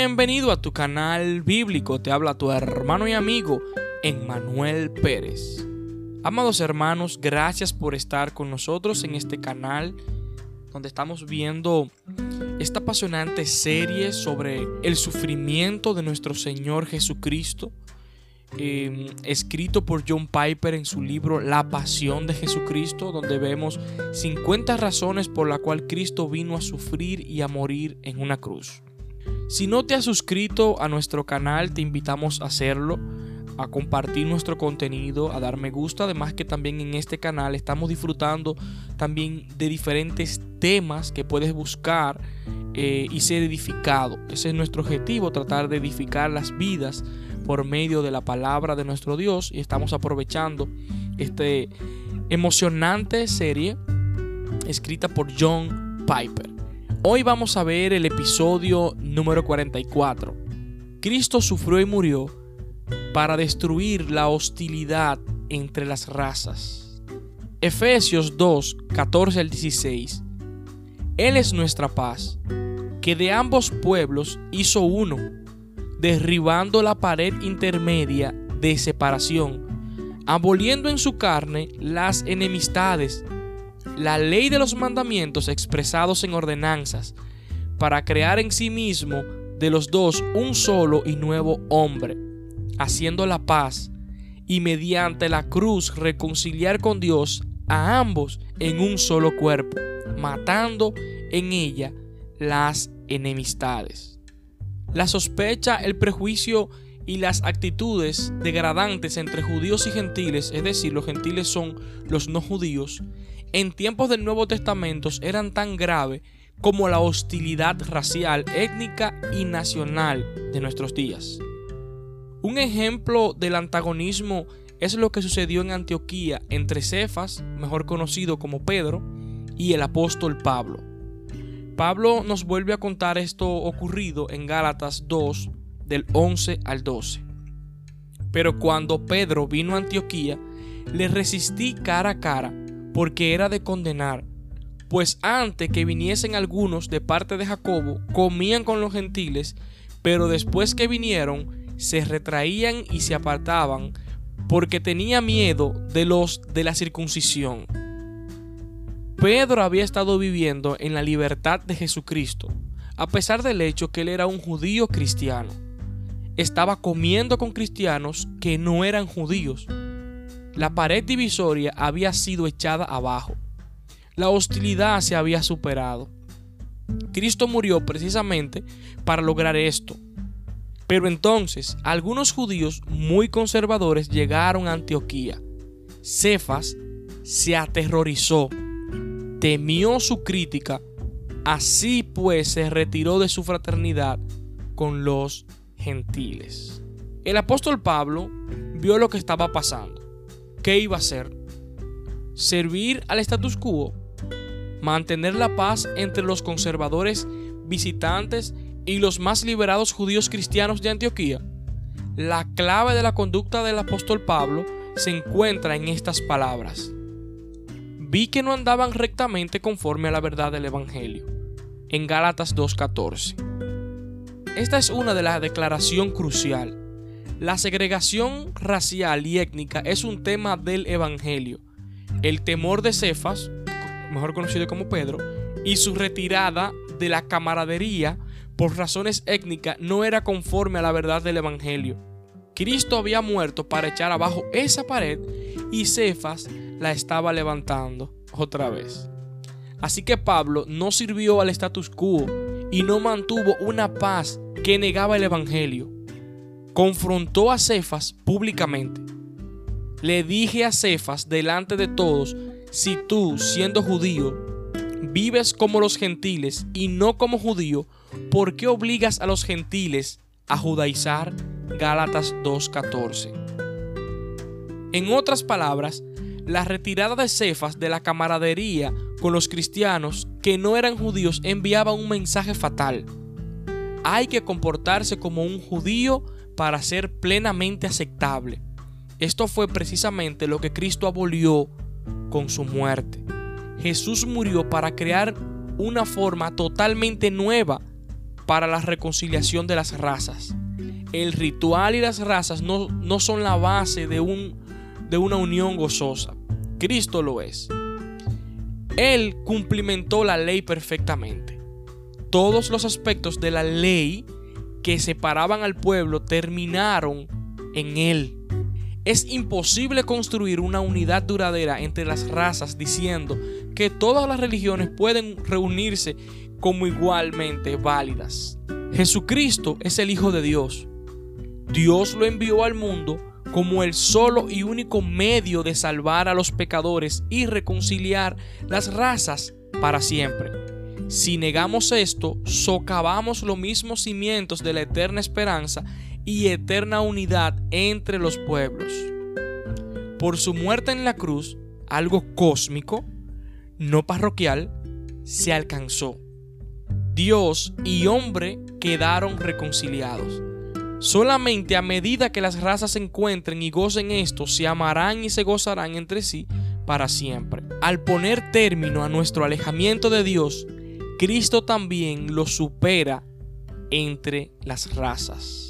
Bienvenido a tu canal bíblico, te habla tu hermano y amigo Emmanuel Pérez. Amados hermanos, gracias por estar con nosotros en este canal donde estamos viendo esta apasionante serie sobre el sufrimiento de nuestro Señor Jesucristo, em, escrito por John Piper en su libro La Pasión de Jesucristo, donde vemos 50 razones por la cual Cristo vino a sufrir y a morir en una cruz. Si no te has suscrito a nuestro canal, te invitamos a hacerlo, a compartir nuestro contenido, a dar me gusta. Además que también en este canal estamos disfrutando también de diferentes temas que puedes buscar eh, y ser edificado. Ese es nuestro objetivo, tratar de edificar las vidas por medio de la palabra de nuestro Dios. Y estamos aprovechando este emocionante serie escrita por John Piper. Hoy vamos a ver el episodio número 44. Cristo sufrió y murió para destruir la hostilidad entre las razas. Efesios 2, 14 al 16. Él es nuestra paz, que de ambos pueblos hizo uno, derribando la pared intermedia de separación, aboliendo en su carne las enemistades la ley de los mandamientos expresados en ordenanzas, para crear en sí mismo de los dos un solo y nuevo hombre, haciendo la paz, y mediante la cruz reconciliar con Dios a ambos en un solo cuerpo, matando en ella las enemistades. La sospecha, el prejuicio y las actitudes degradantes entre judíos y gentiles, es decir, los gentiles son los no judíos, en tiempos del Nuevo Testamento eran tan graves como la hostilidad racial, étnica y nacional de nuestros días. Un ejemplo del antagonismo es lo que sucedió en Antioquía entre Cefas, mejor conocido como Pedro, y el apóstol Pablo. Pablo nos vuelve a contar esto ocurrido en Gálatas 2, del 11 al 12. Pero cuando Pedro vino a Antioquía, le resistí cara a cara porque era de condenar, pues antes que viniesen algunos de parte de Jacobo, comían con los gentiles, pero después que vinieron, se retraían y se apartaban, porque tenía miedo de los de la circuncisión. Pedro había estado viviendo en la libertad de Jesucristo, a pesar del hecho que él era un judío cristiano. Estaba comiendo con cristianos que no eran judíos, la pared divisoria había sido echada abajo. La hostilidad se había superado. Cristo murió precisamente para lograr esto. Pero entonces algunos judíos muy conservadores llegaron a Antioquía. Cefas se aterrorizó, temió su crítica, así pues se retiró de su fraternidad con los gentiles. El apóstol Pablo vio lo que estaba pasando ¿qué iba a hacer? Servir al status quo, mantener la paz entre los conservadores visitantes y los más liberados judíos cristianos de Antioquía. La clave de la conducta del apóstol Pablo se encuentra en estas palabras. Vi que no andaban rectamente conforme a la verdad del Evangelio. En Gálatas 2.14. Esta es una de las declaraciones crucial la segregación racial y étnica es un tema del Evangelio. El temor de Cefas, mejor conocido como Pedro, y su retirada de la camaradería por razones étnicas no era conforme a la verdad del Evangelio. Cristo había muerto para echar abajo esa pared y Cefas la estaba levantando otra vez. Así que Pablo no sirvió al status quo y no mantuvo una paz que negaba el Evangelio confrontó a Cefas públicamente. Le dije a Cefas delante de todos, si tú, siendo judío, vives como los gentiles y no como judío, ¿por qué obligas a los gentiles a judaizar? Gálatas 2.14. En otras palabras, la retirada de Cefas de la camaradería con los cristianos que no eran judíos enviaba un mensaje fatal. Hay que comportarse como un judío para ser plenamente aceptable. Esto fue precisamente lo que Cristo abolió con su muerte. Jesús murió para crear una forma totalmente nueva para la reconciliación de las razas. El ritual y las razas no, no son la base de, un, de una unión gozosa. Cristo lo es. Él cumplimentó la ley perfectamente. Todos los aspectos de la ley que separaban al pueblo terminaron en Él. Es imposible construir una unidad duradera entre las razas diciendo que todas las religiones pueden reunirse como igualmente válidas. Jesucristo es el Hijo de Dios. Dios lo envió al mundo como el solo y único medio de salvar a los pecadores y reconciliar las razas para siempre. Si negamos esto, socavamos los mismos cimientos de la eterna esperanza y eterna unidad entre los pueblos. Por su muerte en la cruz, algo cósmico, no parroquial, se alcanzó. Dios y hombre quedaron reconciliados. Solamente a medida que las razas se encuentren y gocen esto, se amarán y se gozarán entre sí para siempre. Al poner término a nuestro alejamiento de Dios, Cristo también lo supera entre las razas.